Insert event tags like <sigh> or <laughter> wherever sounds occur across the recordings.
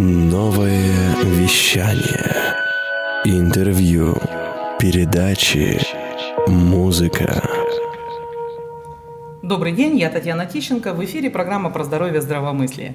Новое вещание. Интервью. Передачи. Музыка. Добрый день, я Татьяна Тищенко. В эфире программа про здоровье и здравомыслие.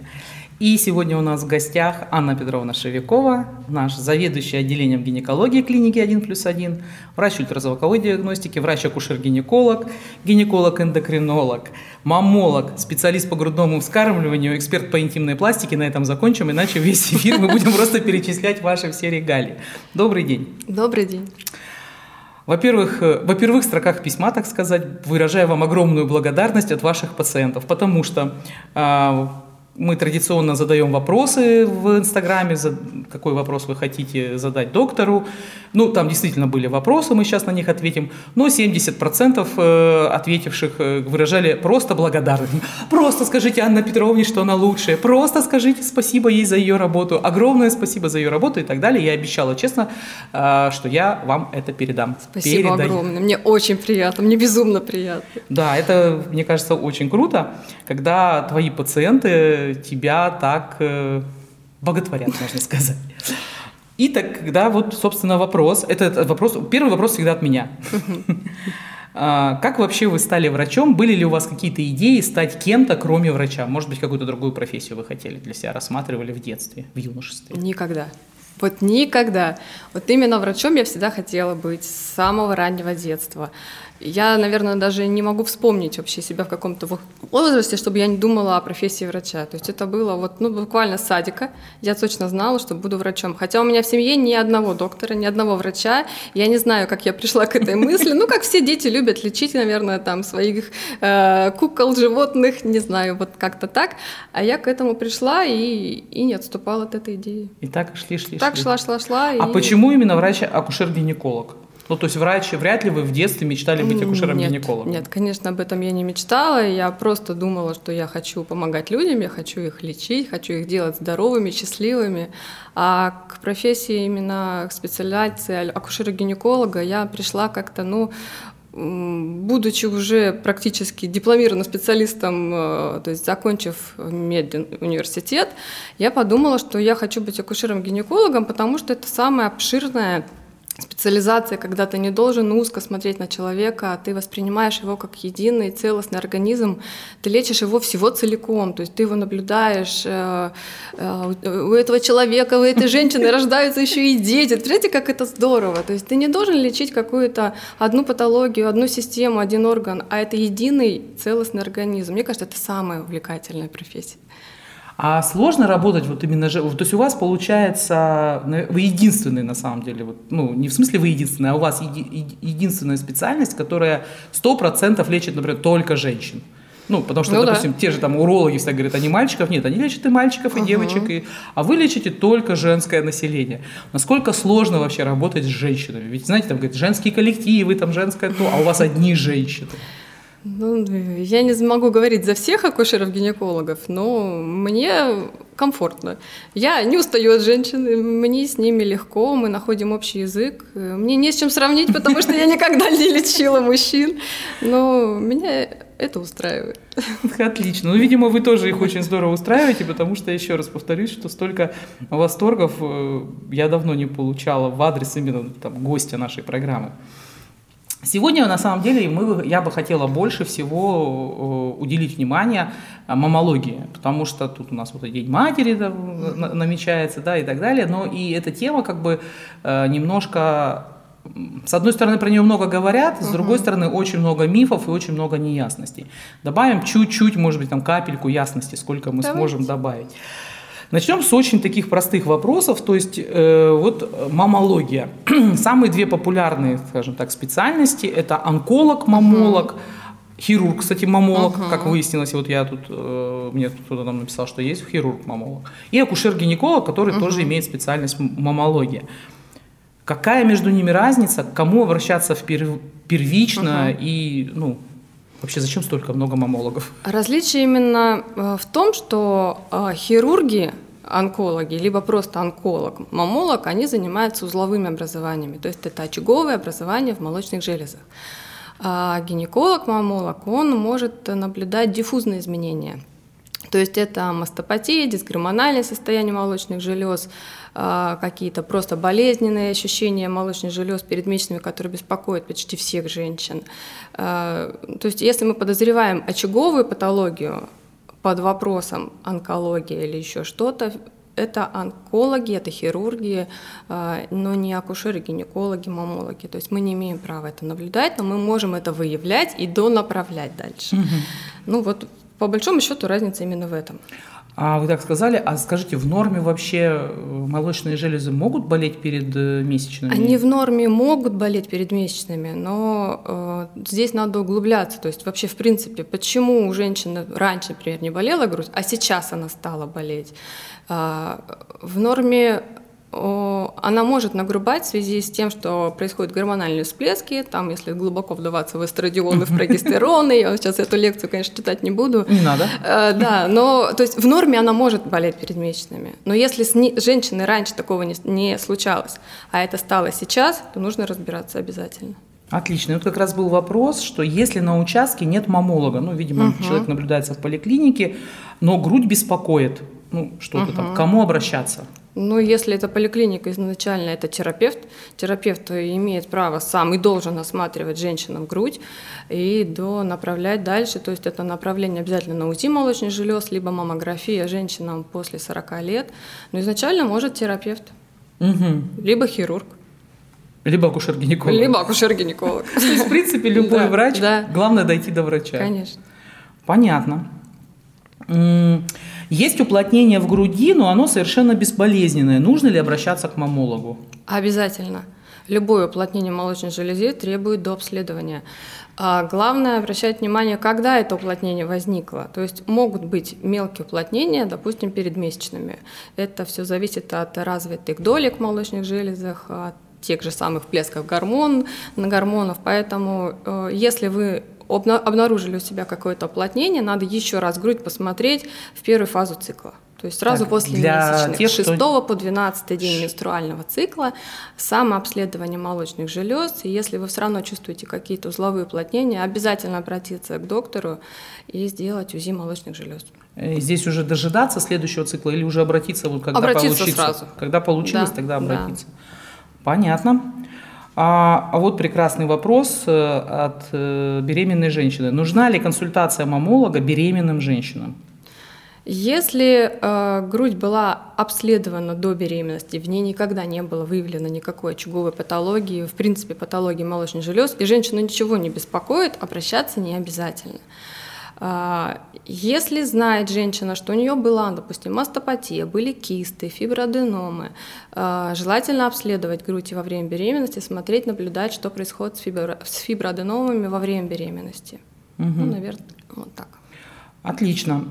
И сегодня у нас в гостях Анна Петровна Шевякова, наш заведующий отделением гинекологии клиники 1 плюс 1, врач ультразвуковой диагностики, врач-акушер-гинеколог, гинеколог-эндокринолог, мамолог, специалист по грудному вскармливанию, эксперт по интимной пластике. На этом закончим, иначе весь эфир мы будем просто перечислять ваши все регалии. Добрый день. Добрый день. Во-первых, э, во первых строках письма, так сказать, выражаю вам огромную благодарность от ваших пациентов, потому что э, мы традиционно задаем вопросы в Инстаграме, за какой вопрос вы хотите задать доктору. Ну, там действительно были вопросы, мы сейчас на них ответим. Но 70% э, ответивших э, выражали просто благодарность. <laughs> Просто скажите Анна Петровне, что она лучшая. Просто скажите спасибо ей за ее работу. Огромное спасибо за ее работу и так далее. Я обещала честно, э, что я вам это передам. Спасибо Передаю. огромное. Мне очень приятно, мне безумно приятно. Да, это, мне кажется, очень круто, когда твои пациенты тебя так э, боготворят, можно сказать. И так, когда вот, собственно, вопрос, это вопрос, первый вопрос всегда от меня. А, как вообще вы стали врачом? Были ли у вас какие-то идеи стать кем-то, кроме врача? Может быть, какую-то другую профессию вы хотели для себя рассматривали в детстве, в юношестве? Никогда. Вот никогда. Вот именно врачом я всегда хотела быть с самого раннего детства. Я, наверное, даже не могу вспомнить вообще себя в каком-то возрасте, чтобы я не думала о профессии врача. То есть это было вот, ну, буквально с садика. Я точно знала, что буду врачом. Хотя у меня в семье ни одного доктора, ни одного врача. Я не знаю, как я пришла к этой мысли. Ну, как все дети любят лечить, наверное, там своих э, кукол, животных, не знаю, вот как-то так. А я к этому пришла и, и не отступала от этой идеи. И так шли, шли, Так шла, шла, шла. А и... почему именно врач-акушер-гинеколог? Ну, то есть врач, вряд ли вы в детстве мечтали быть акушером-гинекологом? Нет, нет, конечно, об этом я не мечтала. Я просто думала, что я хочу помогать людям, я хочу их лечить, хочу их делать здоровыми, счастливыми. А к профессии именно к специализации акушера-гинеколога я пришла как-то, ну, будучи уже практически дипломированным специалистом, э, то есть закончив медуниверситет, я подумала, что я хочу быть акушером-гинекологом, потому что это самая обширная специализация, когда ты не должен узко смотреть на человека, а ты воспринимаешь его как единый целостный организм, ты лечишь его всего целиком, то есть ты его наблюдаешь, э, э, у этого человека, у этой женщины <laughs> рождаются еще и дети. Представляете, как это здорово? То есть ты не должен лечить какую-то одну патологию, одну систему, один орган, а это единый целостный организм. Мне кажется, это самая увлекательная профессия. А сложно работать вот именно же, то есть у вас получается, вы единственный на самом деле, вот, ну не в смысле вы единственный, а у вас еди, единственная специальность, которая 100% лечит, например, только женщин. Ну, потому что, ну, допустим, да. те же там урологи всегда говорят, они мальчиков, нет, они лечат и мальчиков, и uh-huh. девочек, и... а вы лечите только женское население. Насколько сложно вообще работать с женщинами? Ведь, знаете, там говорят, женские коллективы, там женское то, а у вас одни женщины. Ну, я не могу говорить за всех акушеров-гинекологов, но мне комфортно. Я не устаю от женщин, мне с ними легко, мы находим общий язык. Мне не с чем сравнить, потому что я никогда не лечила мужчин, но меня это устраивает. Отлично. Ну, видимо, вы тоже их очень здорово устраиваете, потому что, еще раз повторюсь, что столько восторгов э, я давно не получала в адрес именно там, гостя нашей программы. Сегодня, на самом деле, мы, я бы хотела больше всего э, уделить внимание э, мамологии, потому что тут у нас вот День матери да, намечается, да, и так далее, но и эта тема как бы э, немножко с одной стороны, про нее много говорят, с другой стороны, очень много мифов и очень много неясностей. Добавим чуть-чуть, может быть, там капельку ясности, сколько мы Давайте. сможем добавить. Начнем с очень таких простых вопросов, то есть э, вот мамология. <clears throat> Самые две популярные, скажем так, специальности – это онколог, мамолог, хирург, кстати, мамолог, uh-huh. как выяснилось, вот я тут, э, мне кто-то там написал, что есть хирург-мамолог, и акушер-гинеколог, который uh-huh. тоже имеет специальность мамология. Какая между ними разница, к кому обращаться в пер, первично uh-huh. и, ну, Вообще, зачем столько много мамологов? Различие именно э, в том, что э, хирурги онкологи, либо просто онколог, мамолог, они занимаются узловыми образованиями, то есть это очаговое образование в молочных железах. А гинеколог, мамолог, он может наблюдать диффузные изменения. То есть это мастопатия, дисгормональное состояние молочных желез, а, какие-то просто болезненные ощущения молочных желез перед месячными, которые беспокоят почти всех женщин. А, то есть если мы подозреваем очаговую патологию под вопросом онкология или еще что-то, это онкологи, это хирурги, а, но не акушеры, гинекологи, мамологи. То есть мы не имеем права это наблюдать, но мы можем это выявлять и донаправлять дальше. Угу. Ну вот по большому счету разница именно в этом. А вы так сказали, а скажите, в норме вообще э, молочные железы могут болеть перед э, месячными? Они в норме могут болеть перед месячными, но э, здесь надо углубляться. То есть вообще, в принципе, почему у женщины раньше, например, не болела грудь, а сейчас она стала болеть? Э, в норме она может нагрубать в связи с тем, что происходят гормональные всплески, там, если глубоко вдаваться в эстрадиол и в <laughs> прогестероны, я сейчас эту лекцию, конечно, читать не буду. Не надо. Э, да, но, то есть в норме она может болеть перед месячными, но если с женщиной раньше такого не, не случалось, а это стало сейчас, то нужно разбираться обязательно. Отлично. И вот как раз был вопрос, что если на участке нет мамолога, ну, видимо, угу. человек наблюдается в поликлинике, но грудь беспокоит, ну, что-то угу. там, к кому обращаться? Ну, если это поликлиника изначально, это терапевт. Терапевт имеет право сам и должен осматривать женщинам грудь и до направлять дальше. То есть это направление обязательно на УЗИ молочных желез, либо маммография женщинам после 40 лет. Но изначально может терапевт, угу. либо хирург. Либо акушер-гинеколог. Либо акушер-гинеколог. <laughs> То есть, в принципе, любой врач, главное дойти до врача. Конечно. Понятно. Есть уплотнение в груди, но оно совершенно безболезненное. Нужно ли обращаться к мамологу? Обязательно. Любое уплотнение молочной железы требует дообследования. А главное обращать внимание, когда это уплотнение возникло. То есть могут быть мелкие уплотнения, допустим, перед месячными. Это все зависит от развитых долек в молочных железах, от тех же самых всплесков гормон, на гормонов. Поэтому э, если вы обнаружили у себя какое-то уплотнение, надо еще раз грудь посмотреть в первую фазу цикла. То есть сразу так, после месячных, тех, с 6 кто... по 12 день менструального цикла, самообследование молочных желез. И если вы все равно чувствуете какие-то узловые уплотнения, обязательно обратиться к доктору и сделать УЗИ молочных желез. Э, здесь уже дожидаться следующего цикла или уже обратиться, вот когда обратиться получится? сразу. Когда получилось, да, тогда обратиться. Да. Понятно. А, а вот прекрасный вопрос э, от э, беременной женщины. Нужна ли консультация мамолога беременным женщинам? Если э, грудь была обследована до беременности, в ней никогда не было выявлено никакой очаговой патологии, в принципе патологии молочных желез, и женщину ничего не беспокоит, обращаться не обязательно. А, если знает женщина, что у нее была, допустим, мастопатия, были кисты, фиброаденомы, а, желательно обследовать грудь во время беременности, смотреть, наблюдать, что происходит с, фибро... с фиброаденомами во время беременности. Угу. Ну, наверное, вот так. Отлично.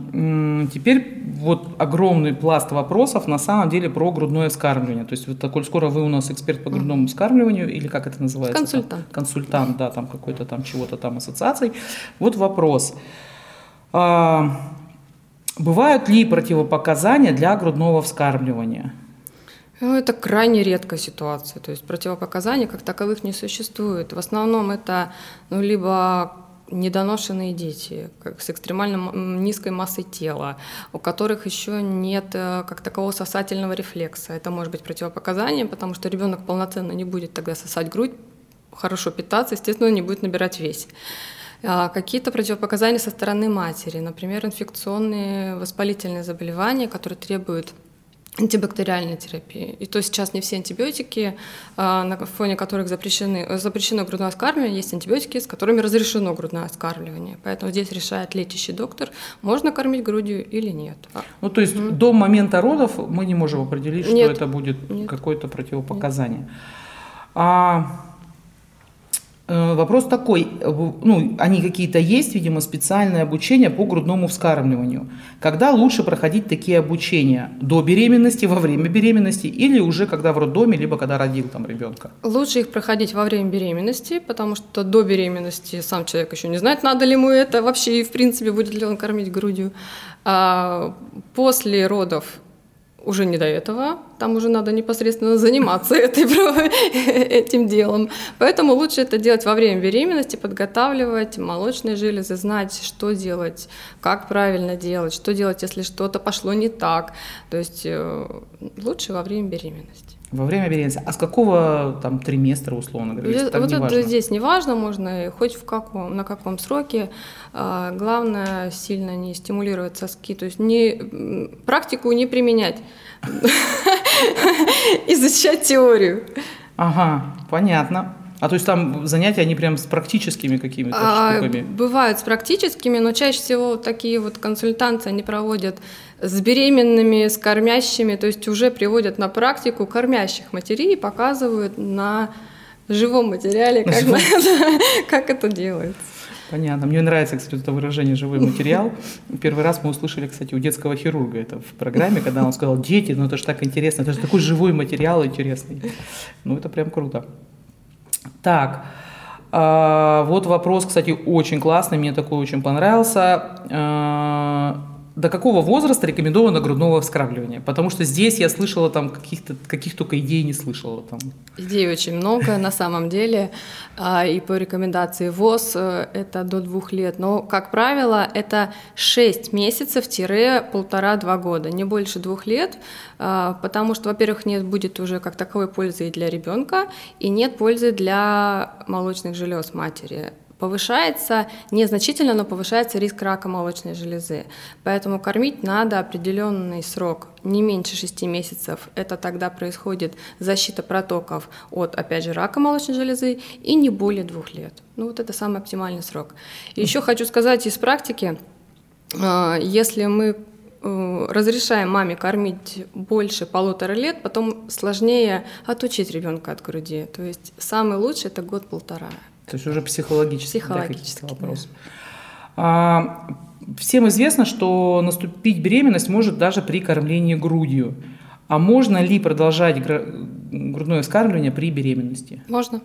Теперь вот огромный пласт вопросов на самом деле про грудное вскармливание. То есть вот такой скоро вы у нас эксперт по грудному вскармливанию или как это называется? Консультант. Там, консультант, да, там какой-то там чего-то там ассоциаций. Вот вопрос. Бывают ли противопоказания для грудного вскармливания? Ну, это крайне редкая ситуация. То есть противопоказаний как таковых не существует. В основном это ну, либо недоношенные дети как с экстремально низкой массой тела, у которых еще нет э, как такового сосательного рефлекса. Это может быть противопоказанием, потому что ребенок полноценно не будет тогда сосать грудь, хорошо питаться, естественно, не будет набирать вес. А, какие-то противопоказания со стороны матери, например, инфекционные воспалительные заболевания, которые требуют антибактериальной терапии. И то сейчас не все антибиотики, а, на фоне которых запрещены, запрещено грудное вскармливание, есть антибиотики, с которыми разрешено грудное вскармливание. Поэтому здесь решает лечащий доктор, можно кормить грудью или нет. Ну, то есть mm-hmm. до момента родов мы не можем определить, что нет, это будет какое-то противопоказание. Нет. А вопрос такой, э, ну, они какие-то есть, видимо, специальное обучение по грудному вскармливанию. Когда лучше проходить такие обучения? До беременности, во время беременности или уже когда в роддоме, либо когда родил там ребенка? Лучше их проходить во время беременности, потому что до беременности сам человек еще не знает, надо ли ему это вообще и в принципе будет ли он кормить грудью. А после родов уже не до этого, там уже надо непосредственно заниматься <laughs> этой, этим делом. Поэтому лучше это делать во время беременности, подготавливать молочные железы, знать, что делать, как правильно делать, что делать, если что-то пошло не так. То есть э, лучше во время беременности. Во время беременности. А с какого там триместра, условно говоря? Вот не это важно? здесь не важно, можно хоть в каком, на каком сроке. А, главное сильно не стимулировать соски, то есть не, практику не применять, <laughs> изучать теорию. Ага, понятно. А то есть там занятия, они прям с практическими какими-то а, штуками? Бывают с практическими, но чаще всего такие вот консультанты они проводят с беременными, с кормящими, то есть уже приводят на практику кормящих матерей и показывают на живом материале, как, живом? <laughs> как это делается. Понятно. Мне нравится, кстати, это выражение «живой <laughs> материал». Первый раз мы услышали, кстати, у детского хирурга это в программе, когда он сказал «Дети, ну это же так интересно, это же такой живой материал интересный». Ну это прям круто. Так, а, вот вопрос, кстати, очень классный, мне такой очень понравился. До какого возраста рекомендовано грудного вскармливания? Потому что здесь я слышала там каких-то каких только идей не слышала там. Идей очень много на самом деле, а, и по рекомендации ВОЗ э, это до двух лет, но как правило это 6 месяцев-полтора-два года, не больше двух лет, а, потому что, во-первых, нет будет уже как таковой пользы и для ребенка, и нет пользы для молочных желез матери повышается незначительно, но повышается риск рака молочной железы. Поэтому кормить надо определенный срок, не меньше 6 месяцев. Это тогда происходит защита протоков от, опять же, рака молочной железы и не более двух лет. Ну вот это самый оптимальный срок. Еще хочу сказать из практики, а, если мы э, разрешаем маме кормить больше полутора лет, потом сложнее отучить ребенка от груди. То есть самый лучший это год-полтора. То есть уже психологический, психологический да, вопрос. Да. А, всем известно, что наступить беременность может даже при кормлении грудью. А можно ли продолжать грудное вскармливание при беременности? Можно.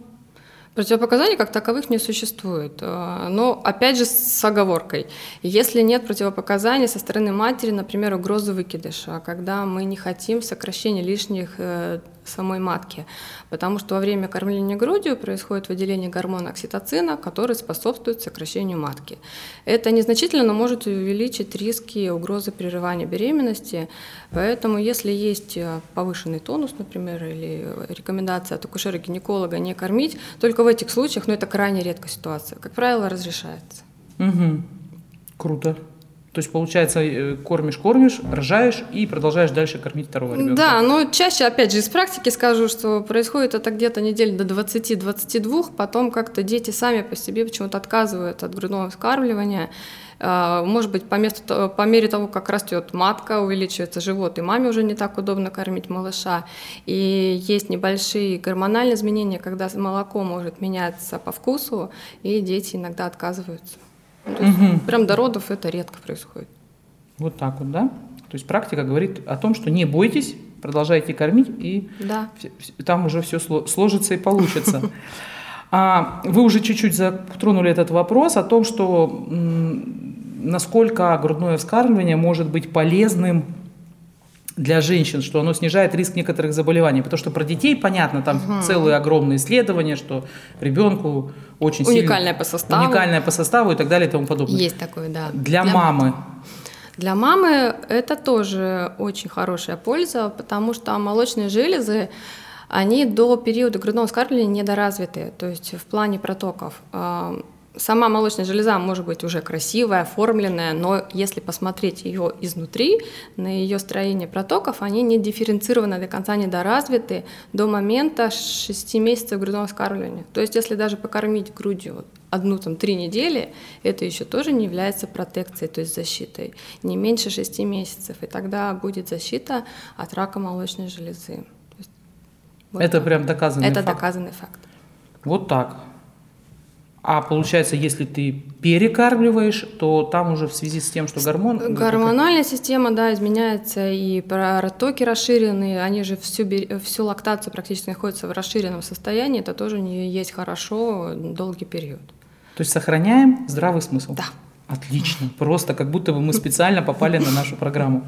Противопоказаний как таковых не существует, а, но опять же с оговоркой. Если нет противопоказаний со стороны матери, например, угрозы выкидыша, когда мы не хотим сокращения лишних э, самой матки, потому что во время кормления грудью происходит выделение гормона окситоцина, который способствует сокращению матки. Это незначительно, но может увеличить риски угрозы прерывания беременности, поэтому если есть э, повышенный тонус, например, или рекомендация от акушера-гинеколога не кормить, только в этих случаях, но это крайне редкая ситуация, как правило, разрешается. Угу. Круто. То есть, получается, э, кормишь, кормишь, рожаешь и продолжаешь дальше кормить второго ребенка. Да, но чаще, опять же, из практики скажу, что происходит это где-то недель до 20-22, потом как-то дети сами по себе почему-то отказывают от грудного вскармливания. А, может быть, по, месту, по мере того, как растет матка, увеличивается живот, и маме уже не так удобно кормить малыша. И есть небольшие гормональные изменения, когда молоко может меняться по вкусу, и дети иногда отказываются. То есть угу. Прям до родов это редко происходит. Вот так вот, да? То есть практика говорит о том, что не бойтесь, продолжайте кормить, и да. там уже все сложится и получится. <laughs> А, вы уже чуть-чуть затронули этот вопрос о том, что насколько грудное вскармливание может быть полезным для женщин, что оно снижает риск некоторых заболеваний. Потому что про детей понятно, там угу. целые огромные исследования, что ребенку очень уникальное сильно... по составу. Уникальное по составу и так далее и тому подобное. Есть такое, да. Для, для мамы. Для мамы это тоже очень хорошая польза, потому что молочные железы, они до периода грудного вскармливания недоразвиты, то есть в плане протоков. Сама молочная железа может быть уже красивая, оформленная, но если посмотреть ее изнутри, на ее строение протоков, они не дифференцированы до конца, недоразвиты до момента 6 месяцев грудного вскармливания. То есть если даже покормить грудью одну там три недели, это еще тоже не является протекцией, то есть защитой. Не меньше 6 месяцев, и тогда будет защита от рака молочной железы. Вот это так. прям доказанный это факт? Это доказанный факт. Вот так. А получается, если ты перекармливаешь, то там уже в связи с тем, что гормон... Гормональная система, да, изменяется, и протоки расширенные, они же всю, всю лактацию практически находятся в расширенном состоянии, это тоже не есть хорошо долгий период. То есть сохраняем здравый смысл? Да. Отлично, просто как будто бы мы специально попали на нашу программу.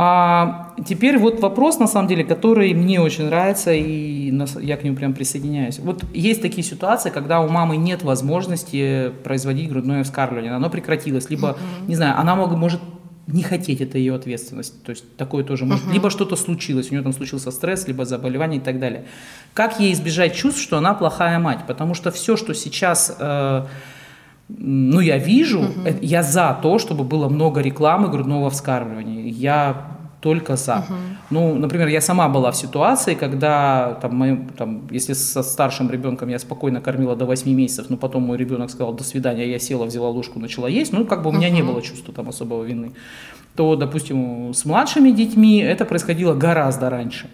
А теперь вот вопрос, на самом деле, который мне очень нравится, и я к нему прям присоединяюсь. Вот есть такие ситуации, когда у мамы нет возможности производить грудное вскармливание, оно прекратилось, либо, не знаю, она может не хотеть, это ее ответственность. То есть такое тоже может. Uh-huh. Либо что-то случилось, у нее там случился стресс, либо заболевание и так далее. Как ей избежать чувств, что она плохая мать? Потому что все, что сейчас э, ну, я вижу, uh-huh. я за то, чтобы было много рекламы грудного вскармливания. Я только за. Uh-huh. Ну, например, я сама была в ситуации, когда, там, мой, там, если со старшим ребенком я спокойно кормила до 8 месяцев, но потом мой ребенок сказал «до свидания», я села, взяла ложку, начала есть, ну, как бы у меня uh-huh. не было чувства там особого вины, то, допустим, с младшими детьми это происходило гораздо раньше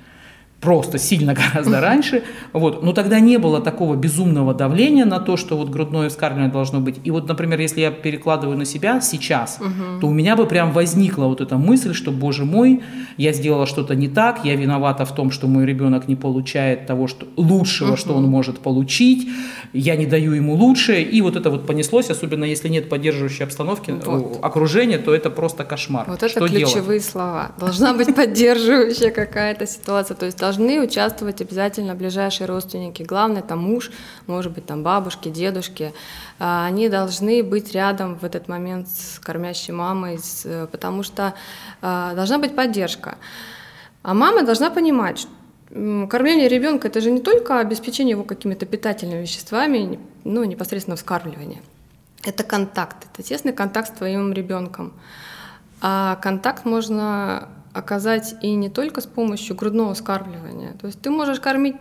просто сильно <laughs> гораздо раньше. Вот. Но тогда не было такого безумного давления на то, что вот грудное вскармливание должно быть. И вот, например, если я перекладываю на себя сейчас, угу. то у меня бы прям возникла вот эта мысль, что, боже мой, я сделала что-то не так, я виновата в том, что мой ребенок не получает того, что лучшего, угу. что он может получить, я не даю ему лучшее. И вот это вот понеслось, особенно если нет поддерживающей обстановки, вот. окружения, то это просто кошмар. Вот это что ключевые делать? слова. Должна быть <laughs> поддерживающая какая-то ситуация. То есть должны участвовать обязательно ближайшие родственники. Главное, там муж, может быть, там бабушки, дедушки. А, они должны быть рядом в этот момент с кормящей мамой, потому что а, должна быть поддержка. А мама должна понимать, что Кормление ребенка это же не только обеспечение его какими-то питательными веществами, ну, непосредственно вскармливание. Это контакт, это тесный контакт с твоим ребенком. А контакт можно оказать и не только с помощью грудного скармливания. То есть ты можешь кормить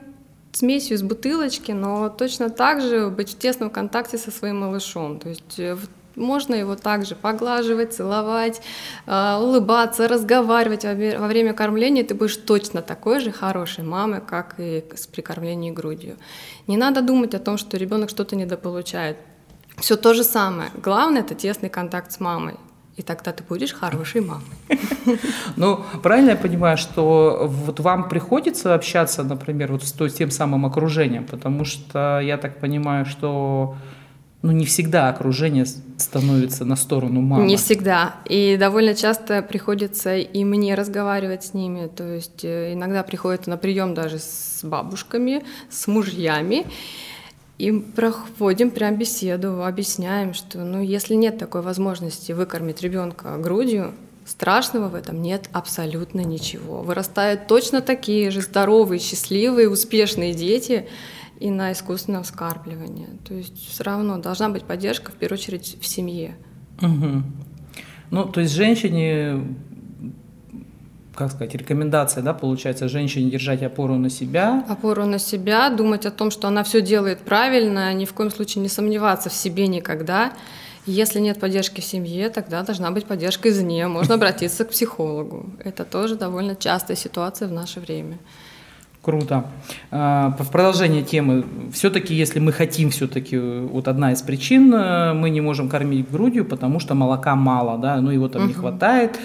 смесью из бутылочки, но точно так же быть в тесном контакте со своим малышом. То есть э, можно его также поглаживать, целовать, э, улыбаться, разговаривать во время кормления. Ты будешь точно такой же хорошей мамой, как и с прикормлением грудью. Не надо думать о том, что ребенок что-то недополучает. Все то же самое. Главное это тесный контакт с мамой. И тогда ты будешь хорошей мамой. <laughs> Ну, правильно я понимаю, что вот вам приходится общаться, например, вот с тем самым окружением, потому что я так понимаю, что ну, не всегда окружение становится на сторону мамы. Не всегда. И довольно часто приходится и мне разговаривать с ними. То есть э, иногда приходится на прием даже с бабушками, с мужьями. И проходим прям беседу, объясняем, что ну, если нет такой возможности выкормить ребенка грудью, страшного в этом нет абсолютно ничего. Вырастают точно такие же здоровые, счастливые, успешные дети и на искусственном вскармливании. То есть все равно должна быть поддержка, в первую очередь, в семье. Угу. Ну, то есть женщине как сказать, рекомендация, да, получается, женщине держать опору на себя. Опору на себя, думать о том, что она все делает правильно, ни в коем случае не сомневаться в себе никогда. Если нет поддержки в семье, тогда должна быть поддержка извне. Можно обратиться к психологу. Это тоже довольно частая ситуация в наше время. Круто. А, в продолжение темы, все-таки, если мы хотим, все-таки, вот одна из причин, э, мы не можем кормить грудью, потому что молока мало, да, ну его там угу. не хватает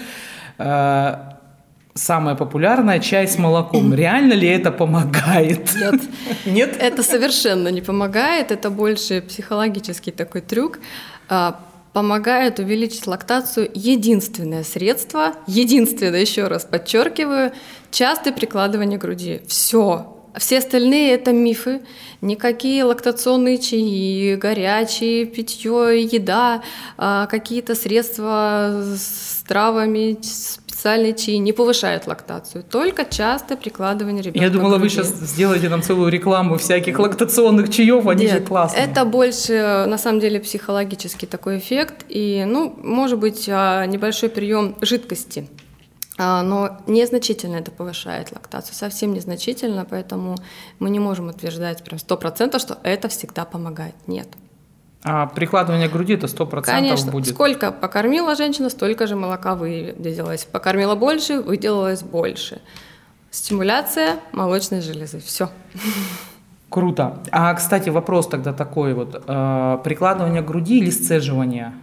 а, самая популярная чай с молоком. <clears throat> Реально ли это помогает? Нет. <laughs> Нет? Это совершенно не помогает. Это больше психологический такой трюк. А, помогает увеличить лактацию единственное средство, единственное, еще раз подчеркиваю, частое прикладывание груди. Все. Все остальные это мифы. Никакие лактационные чаи, горячие, питье, еда, а, какие-то средства с травами, специальные чаи не повышают лактацию, только частое прикладывание ребенка. Я думала, вы сейчас сделаете нам целую рекламу всяких лактационных чаев, они Нет, же классные. Это больше, на самом деле, психологический такой эффект, и, ну, может быть, а, небольшой прием жидкости, а, но незначительно это повышает лактацию, совсем незначительно, поэтому мы не можем утверждать прям сто процентов, что это всегда помогает. Нет. А прикладывание груди это сто процентов Конечно. будет. Сколько покормила женщина, столько же молока выделилось. Покормила больше, выделилось больше. Стимуляция молочной железы. Все. Круто. А, кстати, вопрос тогда такой вот. Э, прикладывание груди или сцеживание?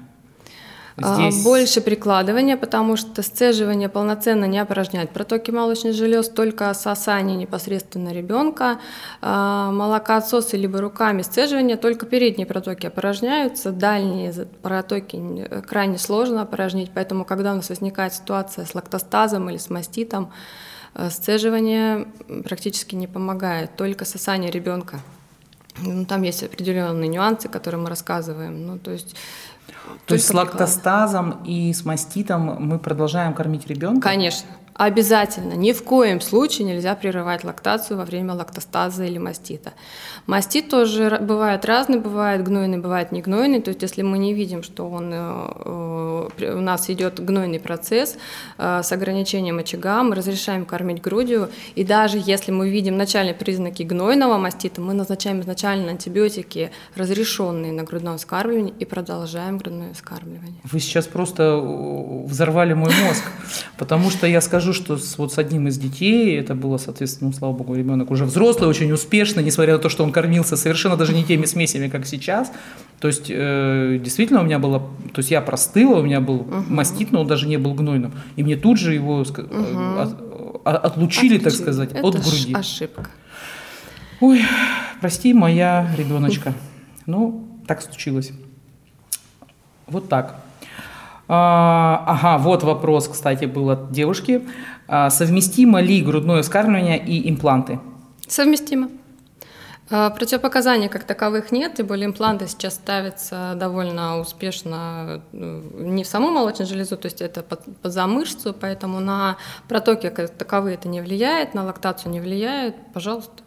А, здесь... Больше прикладывания, потому что сцеживание полноценно не опорожняет протоки молочных желез, только сосание непосредственно ребенка, а, молокоотсосы либо руками сцеживания, только передние протоки опорожняются, дальние протоки крайне сложно опорожнить, поэтому когда у нас возникает ситуация с лактостазом или с маститом, э, сцеживание практически не помогает, только сосание ребенка. Ну, там есть определенные нюансы, которые мы рассказываем. Ну, то есть то есть с лактостазом и с маститом мы продолжаем кормить ребенка? Конечно. Обязательно, ни в коем случае нельзя прерывать лактацию во время лактостаза или мастита. Мастит тоже бывает разный, бывает гнойный, бывает не гнойный. То есть если мы не видим, что он, э, э, у нас идет гнойный процесс э, с ограничением очага, мы разрешаем кормить грудью. И даже если мы видим начальные признаки гнойного мастита, мы назначаем изначально антибиотики, разрешенные на грудное вскармливание, и продолжаем грудное вскармливание. Вы сейчас просто взорвали мой мозг, <laughs> потому что я скажу, скажу, что с, вот с одним из детей, это было, соответственно, ну, слава богу, ребенок уже взрослый, очень успешный, несмотря на то, что он кормился совершенно даже не теми смесями, как сейчас. То есть, э, действительно, у меня было, то есть я простыла, у меня был угу. мастит, но он даже не был гнойным. И мне тут же его угу. от, отлучили, Отключили. так сказать, это от груди. ошибка. Ой, прости, моя ребеночка. Ну, так случилось. Вот так. А, ага, вот вопрос, кстати, был от девушки. А, совместимо ли грудное вскармливание и импланты? Совместимо. А, противопоказаний как таковых нет, тем более импланты сейчас ставятся довольно успешно ну, не в саму молочную железу, то есть это под, под за мышцу, поэтому на протоки как таковые это не влияет, на лактацию не влияет, пожалуйста.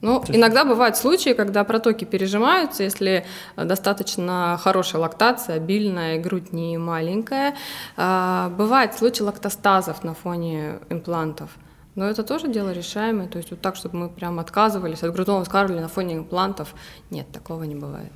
Ну, есть... иногда бывают случаи, когда протоки пережимаются, если достаточно хорошая лактация, обильная, грудь не маленькая. А, бывают случаи лактостазов на фоне имплантов. Но это тоже дело решаемое. То есть вот так, чтобы мы прям отказывались от грудного вскармливания на фоне имплантов, нет, такого не бывает.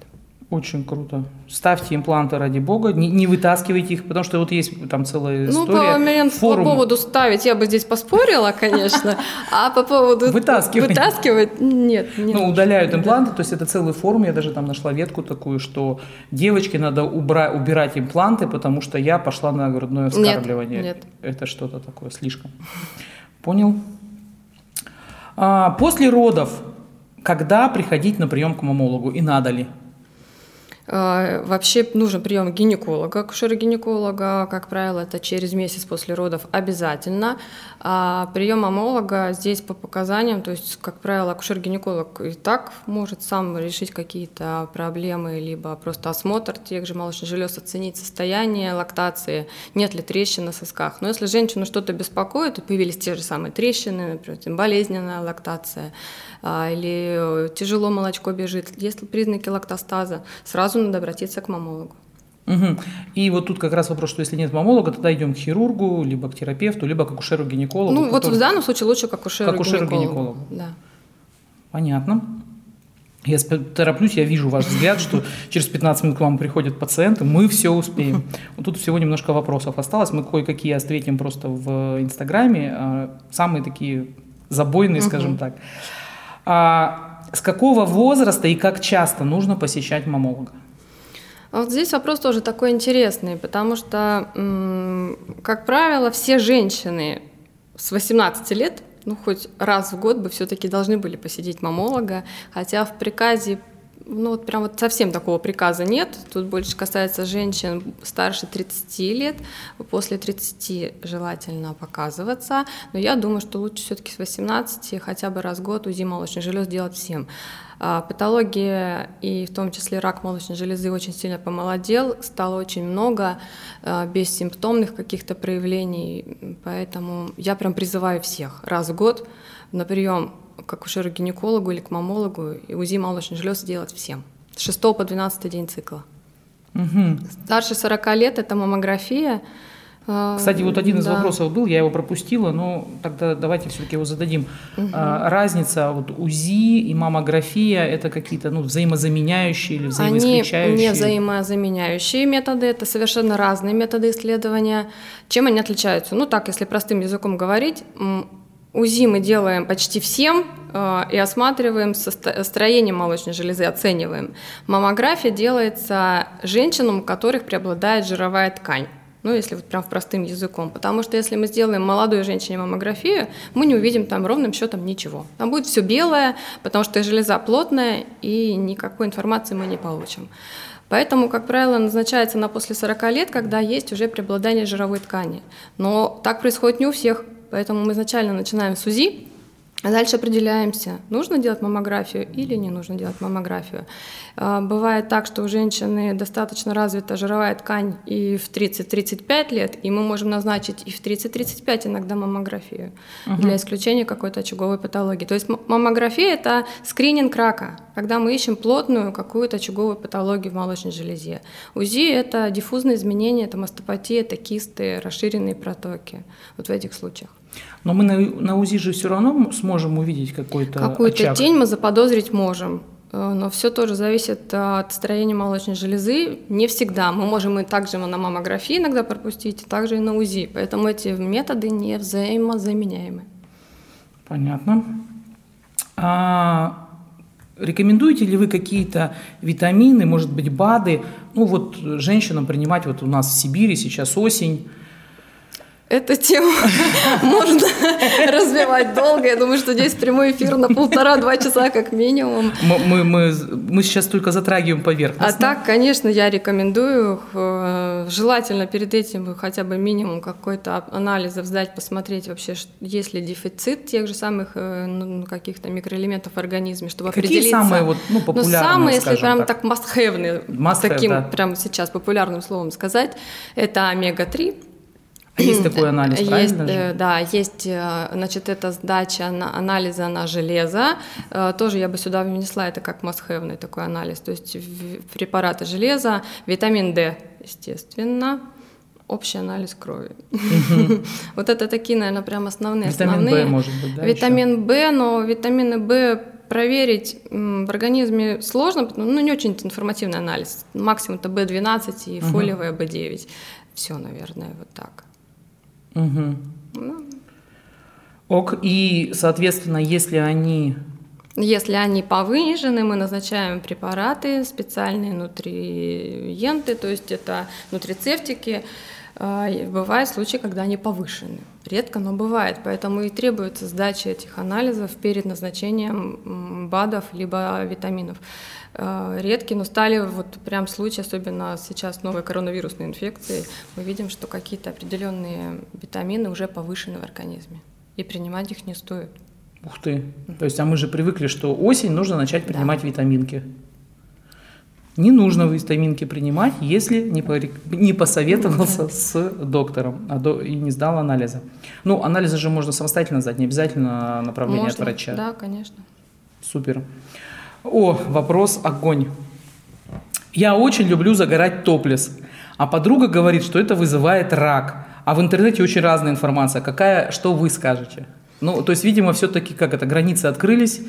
Очень круто. Ставьте импланты ради бога, не, не вытаскивайте их, потому что вот есть там целая ну, история. Ну, по, по поводу ставить я бы здесь поспорила, конечно, а по поводу вытаскивать, вытаскивать нет. Не ну, удаляют импланты, то есть это целый форум, я даже там нашла ветку такую, что девочке надо убра- убирать импланты, потому что я пошла на грудное вскармливание. Нет, нет. Это что-то такое слишком. Понял? А, после родов, когда приходить на прием к мамологу и надо ли? А, вообще нужен прием гинеколога, акушера-гинеколога, как правило, это через месяц после родов обязательно. А прием мамолога здесь по показаниям, то есть, как правило, акушер-гинеколог и так может сам решить какие-то проблемы, либо просто осмотр тех же молочных желез, оценить состояние лактации, нет ли трещин на сосках. Но если женщину что-то беспокоит, появились те же самые трещины, например, болезненная лактация, а, или тяжело молочко бежит, есть признаки лактостаза, сразу надо обратиться к мамологу. Угу. И вот тут как раз вопрос, что если нет мамолога, тогда идем к хирургу, либо к терапевту, либо к акушеру-гинекологу. Ну который... вот в данном случае лучше к акушеру-гинекологу. Да. Понятно. Я тороплюсь, я вижу ваш взгляд, что через 15 минут к вам приходят пациенты, мы все успеем. Вот тут всего немножко вопросов осталось, мы кое-какие ответим просто в Инстаграме, а самые такие забойные, скажем так. А с какого возраста и как часто нужно посещать мамолога? А вот здесь вопрос тоже такой интересный, потому что, как правило, все женщины с 18 лет, ну хоть раз в год бы все-таки должны были посетить мамолога, хотя в приказе ну вот прям вот совсем такого приказа нет. Тут больше касается женщин старше 30 лет. После 30 желательно показываться. Но я думаю, что лучше все-таки с 18 хотя бы раз в год УЗИ молочных желез делать всем. А патология и в том числе рак молочной железы очень сильно помолодел, стало очень много а, бессимптомных каких-то проявлений, поэтому я прям призываю всех раз в год на прием к акушеру-гинекологу или к мамологу и УЗИ молочных желез делать всем. С 6 по 12 день цикла. Угу. Старше 40 лет это маммография. А, Кстати, вот один из да. вопросов был, я его пропустила, но тогда давайте все-таки его зададим. Угу. разница вот УЗИ и маммография это какие-то ну, взаимозаменяющие или взаимоисключающие? Они не взаимозаменяющие методы, это совершенно разные методы исследования. Чем они отличаются? Ну так, если простым языком говорить, УЗИ мы делаем почти всем э, и осматриваем строение молочной железы, оцениваем. Маммография делается женщинам, у которых преобладает жировая ткань. Ну, если вот прям простым языком. Потому что если мы сделаем молодой женщине маммографию, мы не увидим там ровным счетом ничего. Там будет все белое, потому что железа плотная, и никакой информации мы не получим. Поэтому, как правило, назначается на после 40 лет, когда есть уже преобладание жировой ткани. Но так происходит не у всех. Поэтому мы изначально начинаем с УЗИ, а дальше определяемся, нужно делать маммографию или не нужно делать маммографию. А, бывает так, что у женщины достаточно развита жировая ткань и в 30-35 лет, и мы можем назначить и в 30-35 иногда маммографию угу. для исключения какой-то очаговой патологии. То есть маммография – это скрининг рака, когда мы ищем плотную какую-то очаговую патологию в молочной железе. УЗИ – это диффузные изменения, это мастопатия, это кисты, расширенные протоки. Вот в этих случаях. Но мы на, на УЗИ же все равно сможем увидеть какой-то Какую-то очаг. тень мы заподозрить можем. Э, но все тоже зависит от строения молочной железы. Не всегда. Мы можем и также на маммографии иногда пропустить, и также и на УЗИ. Поэтому эти методы не взаимозаменяемы. Понятно. А рекомендуете ли вы какие-то витамины, может быть, БАДы, ну вот женщинам принимать, вот у нас в Сибири сейчас осень, Эту тему <laughs> можно развивать долго. Я думаю, что здесь прямой эфир на полтора-два часа как минимум. Мы, мы, мы сейчас только затрагиваем поверхность. А так, конечно, я рекомендую э, желательно перед этим хотя бы минимум какой-то анализов сдать, посмотреть вообще, есть ли дефицит тех же самых э, ну, каких-то микроэлементов в организме, чтобы Какие определиться. самые вот, ну, популярные, Ну, самые, если прям так, так must-have, must таким да. прям сейчас популярным словом сказать, это омега-3, а есть такой анализ, есть, правильно? Же? Э, да, есть, э, значит, это сдача на анализа на железо. Э, тоже я бы сюда внесла это как must такой анализ. То есть препараты железа, витамин D, естественно, общий анализ крови. <laughs> Вот это такие, наверное, прям основные. Витамин Б может быть, да? Витамин Б, но витамины Б проверить в организме сложно, ну не очень информативный анализ. Максимум это B12 и фолиевая B9. Все, наверное, вот так. Угу. Ок, и, соответственно, если они... Если они повынижены, мы назначаем препараты, специальные нутриенты, то есть это нутрицептики. А, бывают случаи, когда они повышены. Редко, но бывает. Поэтому и требуется сдача этих анализов перед назначением БАДов либо витаминов. Э, редкие, но стали вот прям случаи, особенно сейчас новой коронавирусной инфекции, мы видим, что какие-то определенные витамины уже повышены в организме, и принимать их не стоит. Ух ты! То есть, а мы же привыкли, что осень нужно начать принимать да. витаминки. Не нужно витаминки принимать, если не, по, не посоветовался с доктором а до, и не сдал анализы. Ну, анализы же можно самостоятельно сдать, не обязательно направление можно, от врача. Да, конечно. Супер. О, вопрос огонь. Я очень люблю загорать топлес, а подруга говорит, что это вызывает рак. А в интернете очень разная информация. Какая, что вы скажете? Ну, то есть, видимо, все-таки как это, границы открылись,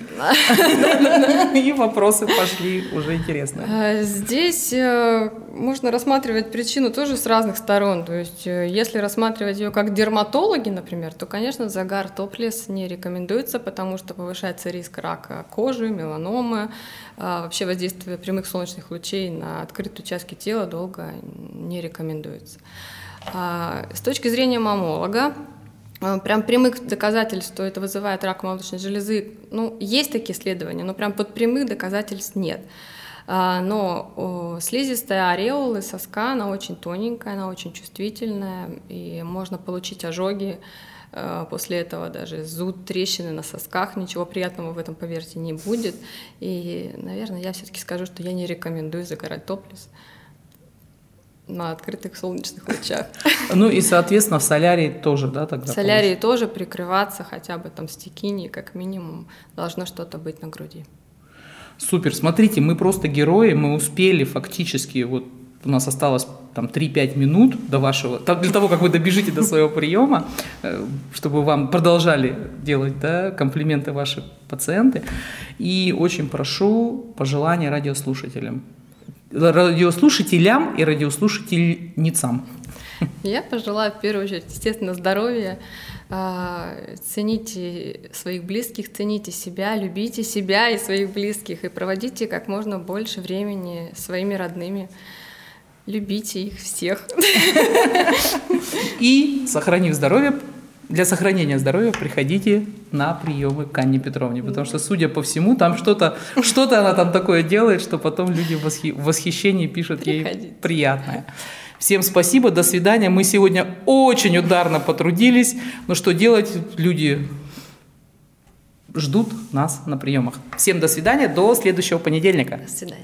<laughs> и вопросы пошли уже интересные. А, здесь э, можно рассматривать причину тоже с разных сторон. То есть, э, если рассматривать ее как дерматологи, например, то, конечно, загар топлес не рекомендуется, потому что повышается риск рака кожи, меланомы, а, вообще воздействие прямых солнечных лучей на открытые участки тела долго не рекомендуется. А, с точки зрения мамолога, прям прямых доказательств, что это вызывает рак молочной железы, ну, есть такие исследования, но прям под прямых доказательств нет. А, но слизистая ореолы соска, она очень тоненькая, она очень чувствительная, и можно получить ожоги а, после этого даже зуд, трещины на сосках, ничего приятного в этом, поверьте, не будет. И, наверное, я все-таки скажу, что я не рекомендую загорать топлес на открытых солнечных лучах. Ну и, соответственно, в солярии тоже, да, тогда? В солярии тоже прикрываться хотя бы там стекини, как минимум, должно что-то быть на груди. Супер, смотрите, мы просто герои, мы успели фактически, вот у нас осталось там 3-5 минут до вашего, для того, как вы добежите до своего приема, э, чтобы вам продолжали делать да, комплименты ваши пациенты. И очень прошу пожелания радиослушателям радиослушателям и радиослушательницам? Я пожелаю в первую очередь, естественно, здоровья, А, цените своих близких, цените себя, любите себя и своих близких и проводите как можно больше времени своими родными. Любите их всех. И, сохранив здоровье, для сохранения здоровья приходите на приемы к Анне Петровне, потому что, судя по всему, там что-то что она там такое делает, что потом люди в, восхи, в восхищении пишут Приходите. ей приятное. Всем спасибо, до свидания. Мы сегодня очень ударно потрудились, но что делать, люди ждут нас на приемах. Всем до свидания, до следующего понедельника. До свидания.